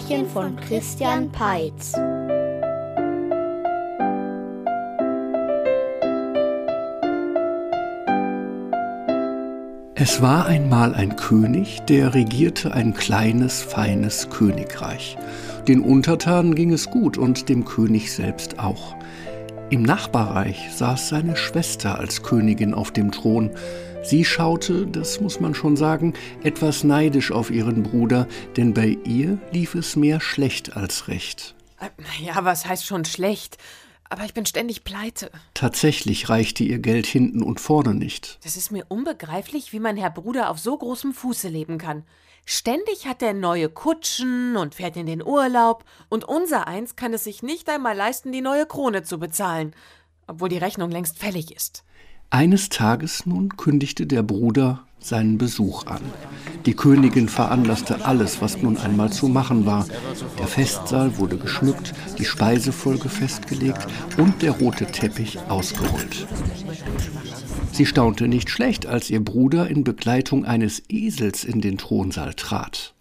Märchen von Christian Peitz. Es war einmal ein König, der regierte ein kleines, feines Königreich. Den Untertanen ging es gut und dem König selbst auch. Im Nachbarreich saß seine Schwester als Königin auf dem Thron. Sie schaute, das muss man schon sagen, etwas neidisch auf ihren Bruder, denn bei ihr lief es mehr schlecht als recht. Ja, was heißt schon schlecht? Aber ich bin ständig pleite. Tatsächlich reichte ihr Geld hinten und vorne nicht. Das ist mir unbegreiflich, wie mein Herr Bruder auf so großem Fuße leben kann. Ständig hat er neue Kutschen und fährt in den Urlaub, und unser eins kann es sich nicht einmal leisten, die neue Krone zu bezahlen, obwohl die Rechnung längst fällig ist. Eines Tages nun kündigte der Bruder seinen Besuch an. Die Königin veranlasste alles, was nun einmal zu machen war. Der Festsaal wurde geschmückt, die Speisefolge festgelegt und der rote Teppich ausgerollt. Sie staunte nicht schlecht, als ihr Bruder in Begleitung eines Esels in den Thronsaal trat.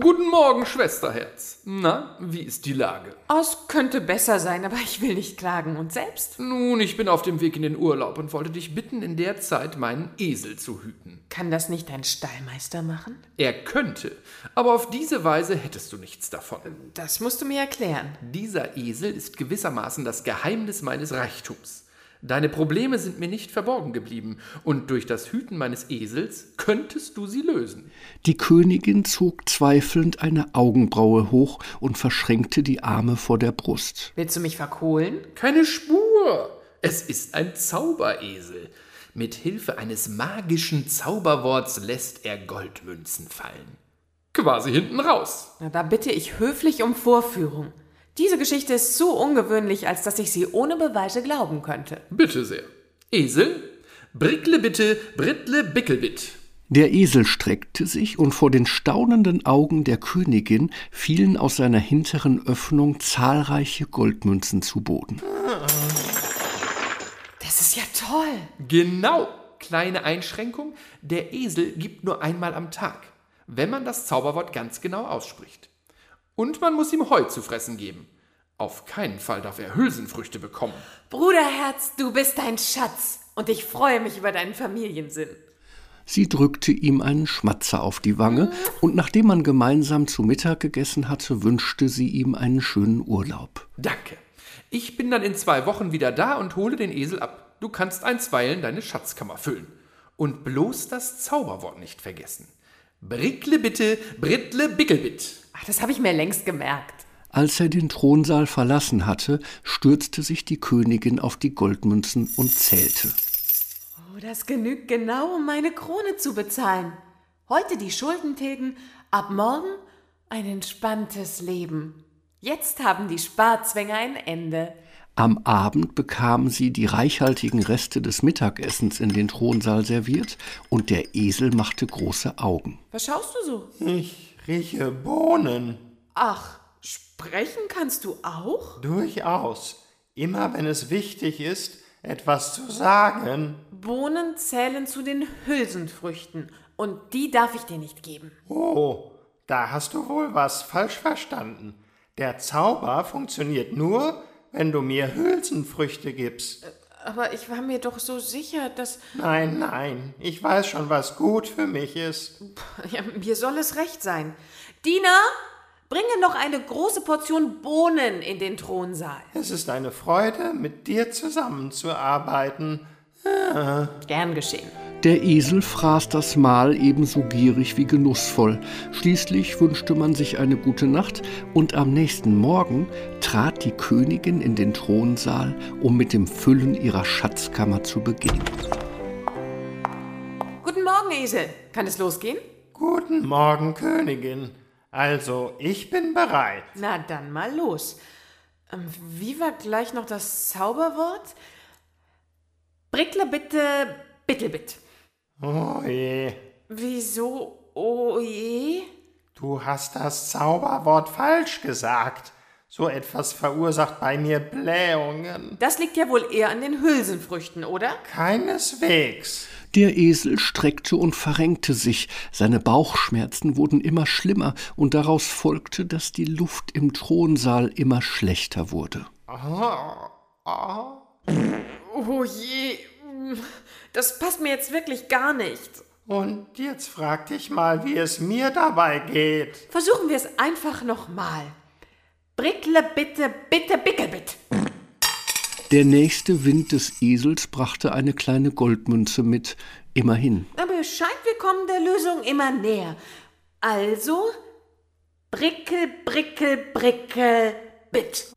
Guten Morgen, Schwesterherz. Na, wie ist die Lage? Es könnte besser sein, aber ich will nicht klagen. Und selbst? Nun, ich bin auf dem Weg in den Urlaub und wollte dich bitten, in der Zeit meinen Esel zu hüten. Kann das nicht ein Stallmeister machen? Er könnte, aber auf diese Weise hättest du nichts davon. Das musst du mir erklären. Dieser Esel ist gewissermaßen das Geheimnis meines Reichtums. Deine Probleme sind mir nicht verborgen geblieben, und durch das Hüten meines Esels könntest du sie lösen. Die Königin zog zweifelnd eine Augenbraue hoch und verschränkte die Arme vor der Brust. Willst du mich verkohlen? Keine Spur. Es ist ein Zauberesel. Mit Hilfe eines magischen Zauberworts lässt er Goldmünzen fallen. Quasi hinten raus. Na, da bitte ich höflich um Vorführung. Diese Geschichte ist zu ungewöhnlich, als dass ich sie ohne Beweise glauben könnte. Bitte sehr. Esel, Brickle bitte, Brittle Bickelbit. Der Esel streckte sich, und vor den staunenden Augen der Königin fielen aus seiner hinteren Öffnung zahlreiche Goldmünzen zu Boden. Das ist ja toll. Genau. Kleine Einschränkung. Der Esel gibt nur einmal am Tag, wenn man das Zauberwort ganz genau ausspricht. Und man muss ihm Heu zu fressen geben. Auf keinen Fall darf er Hülsenfrüchte bekommen. Bruderherz, du bist ein Schatz. Und ich freue mich über deinen Familiensinn. Sie drückte ihm einen Schmatzer auf die Wange, und nachdem man gemeinsam zu Mittag gegessen hatte, wünschte sie ihm einen schönen Urlaub. Danke. Ich bin dann in zwei Wochen wieder da und hole den Esel ab. Du kannst einstweilen deine Schatzkammer füllen. Und bloß das Zauberwort nicht vergessen. Brickle bitte, Brittle Bickelbit. Ach, das habe ich mir längst gemerkt. Als er den Thronsaal verlassen hatte, stürzte sich die Königin auf die Goldmünzen und zählte. Oh, das genügt genau, um meine Krone zu bezahlen. Heute die Schulden tilgen, ab morgen ein entspanntes Leben. Jetzt haben die Sparzwänge ein Ende. Am Abend bekamen sie die reichhaltigen Reste des Mittagessens in den Thronsaal serviert, und der Esel machte große Augen. Was schaust du so? Ich rieche Bohnen. Ach, sprechen kannst du auch? Durchaus. Immer wenn es wichtig ist, etwas zu sagen. Bohnen zählen zu den Hülsenfrüchten, und die darf ich dir nicht geben. Oh, da hast du wohl was falsch verstanden. Der Zauber funktioniert nur, wenn du mir Hülsenfrüchte gibst. Aber ich war mir doch so sicher, dass. Nein, nein, ich weiß schon, was gut für mich ist. Ja, mir soll es recht sein. Dina, bringe noch eine große Portion Bohnen in den Thronsaal. Es ist eine Freude, mit dir zusammenzuarbeiten. Ah. Gern geschehen. Der Esel fraß das Mahl ebenso gierig wie genussvoll. Schließlich wünschte man sich eine gute Nacht, und am nächsten Morgen trat die Königin in den Thronsaal, um mit dem Füllen ihrer Schatzkammer zu beginnen. Guten Morgen, Esel. Kann es losgehen? Guten Morgen, Königin. Also, ich bin bereit. Na dann mal los. Ähm, Wie war gleich noch das Zauberwort? Brickle bitte, bittelbit. Oh je, Wieso? Oh je? du hast das Zauberwort falsch gesagt. So etwas verursacht bei mir Blähungen. Das liegt ja wohl eher an den Hülsenfrüchten, oder? Keineswegs. Der Esel streckte und verrenkte sich, seine Bauchschmerzen wurden immer schlimmer, und daraus folgte, dass die Luft im Thronsaal immer schlechter wurde. Oh je, das passt mir jetzt wirklich gar nicht. Und jetzt frag dich mal, wie es mir dabei geht. Versuchen wir es einfach nochmal. Brickle bitte, bitte, bickelbitt. Der nächste Wind des Esels brachte eine kleine Goldmünze mit, immerhin. Aber es scheint, wir kommen der Lösung immer näher. Also, Brickel, Brickel, Brickel, Bitt.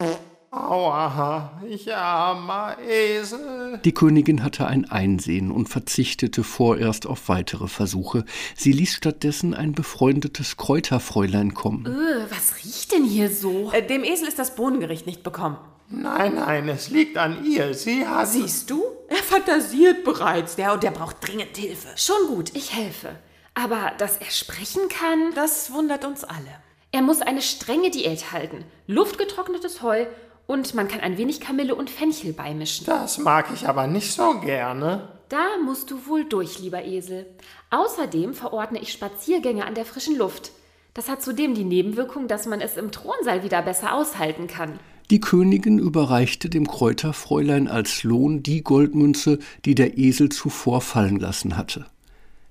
Aua, ich armer Esel. Die Königin hatte ein Einsehen und verzichtete vorerst auf weitere Versuche. Sie ließ stattdessen ein befreundetes Kräuterfräulein kommen. Äh, was riecht denn hier so? Äh, dem Esel ist das Bohnengericht nicht bekommen. Nein, nein, es liegt an ihr. Sie hat. Siehst du? Er fantasiert bereits, der und der braucht dringend Hilfe. Schon gut, ich helfe. Aber dass er sprechen kann, Das wundert uns alle. er muss eine strenge Diät halten. Luftgetrocknetes Heu und man kann ein wenig Kamille und Fenchel beimischen. Das mag ich aber nicht so gerne. Da musst du wohl durch, lieber Esel. Außerdem verordne ich Spaziergänge an der frischen Luft. Das hat zudem die Nebenwirkung, dass man es im Thronsaal wieder besser aushalten kann. Die Königin überreichte dem Kräuterfräulein als Lohn die Goldmünze, die der Esel zuvor fallen lassen hatte.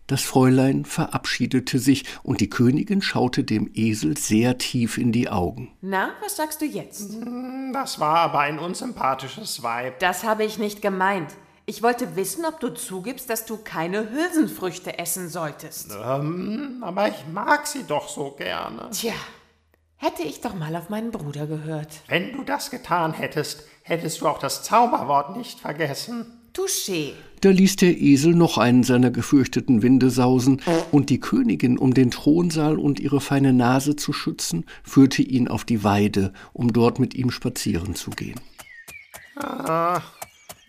Das Fräulein verabschiedete sich, und die Königin schaute dem Esel sehr tief in die Augen. Na, was sagst du jetzt? Das war aber ein unsympathisches Weib. Das habe ich nicht gemeint. Ich wollte wissen, ob du zugibst, dass du keine Hülsenfrüchte essen solltest. Ähm, aber ich mag sie doch so gerne. Tja, hätte ich doch mal auf meinen Bruder gehört. Wenn du das getan hättest, hättest du auch das Zauberwort nicht vergessen. Touché. Da ließ der Esel noch einen seiner gefürchteten Winde sausen, und die Königin, um den Thronsaal und ihre feine Nase zu schützen, führte ihn auf die Weide, um dort mit ihm spazieren zu gehen.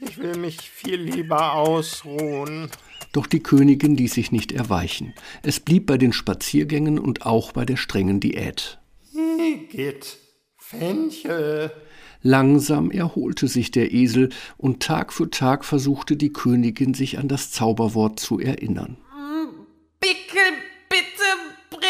Ich will mich viel lieber ausruhen. Doch die Königin ließ sich nicht erweichen. Es blieb bei den Spaziergängen und auch bei der strengen Diät. Igitt, Fenchel. Langsam erholte sich der Esel, und Tag für Tag versuchte die Königin sich an das Zauberwort zu erinnern. Bickel, bitte, Brittel,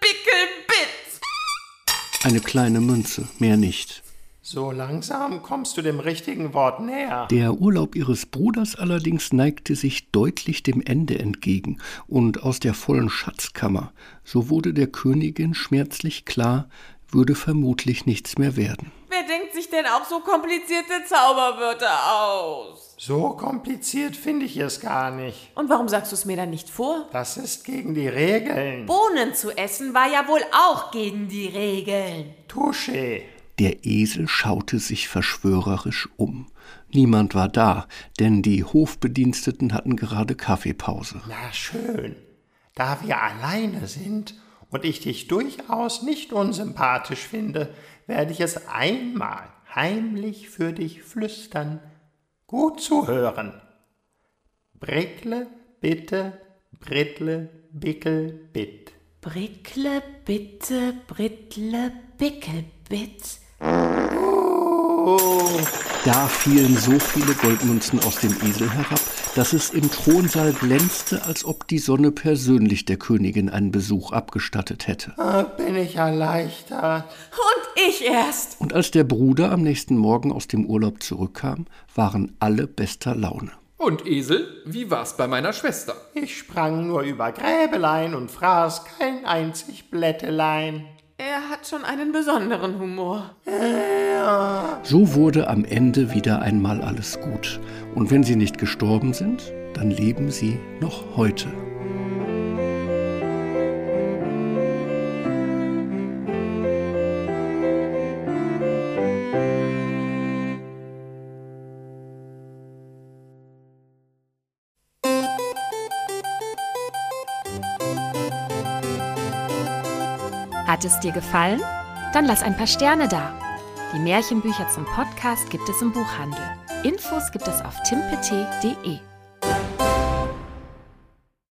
Bickel, Bitt. Eine kleine Münze, mehr nicht. So langsam kommst du dem richtigen Wort näher. Der Urlaub ihres Bruders allerdings neigte sich deutlich dem Ende entgegen, und aus der vollen Schatzkammer, so wurde der Königin schmerzlich klar, würde vermutlich nichts mehr werden. Wer denkt sich denn auch so komplizierte Zauberwörter aus? So kompliziert finde ich es gar nicht. Und warum sagst du es mir dann nicht vor? Das ist gegen die Regeln. Bohnen zu essen war ja wohl auch gegen die Regeln. Touché. Der Esel schaute sich verschwörerisch um. Niemand war da, denn die Hofbediensteten hatten gerade Kaffeepause. Na schön. Da wir alleine sind und ich dich durchaus nicht unsympathisch finde, werde ich es einmal heimlich für dich flüstern. Gut zuhören. Brickle, bitte, Brittle, Bickel, Bitt. Brickle, bitte, Brittle, Bickel, Bitt. Da fielen so viele Goldmünzen aus dem Esel herab, dass es im Thronsaal glänzte, als ob die Sonne persönlich der Königin einen Besuch abgestattet hätte. Ah, bin ich erleichtert. Und ich erst. Und als der Bruder am nächsten Morgen aus dem Urlaub zurückkam, waren alle bester Laune. Und Esel, wie war's bei meiner Schwester? Ich sprang nur über Gräbelein und fraß kein einzig Blättelein. Er hat schon einen besonderen Humor. So wurde am Ende wieder einmal alles gut. Und wenn sie nicht gestorben sind, dann leben sie noch heute. Hat es dir gefallen? Dann lass ein paar Sterne da. Die Märchenbücher zum Podcast gibt es im Buchhandel. Infos gibt es auf timpet.de.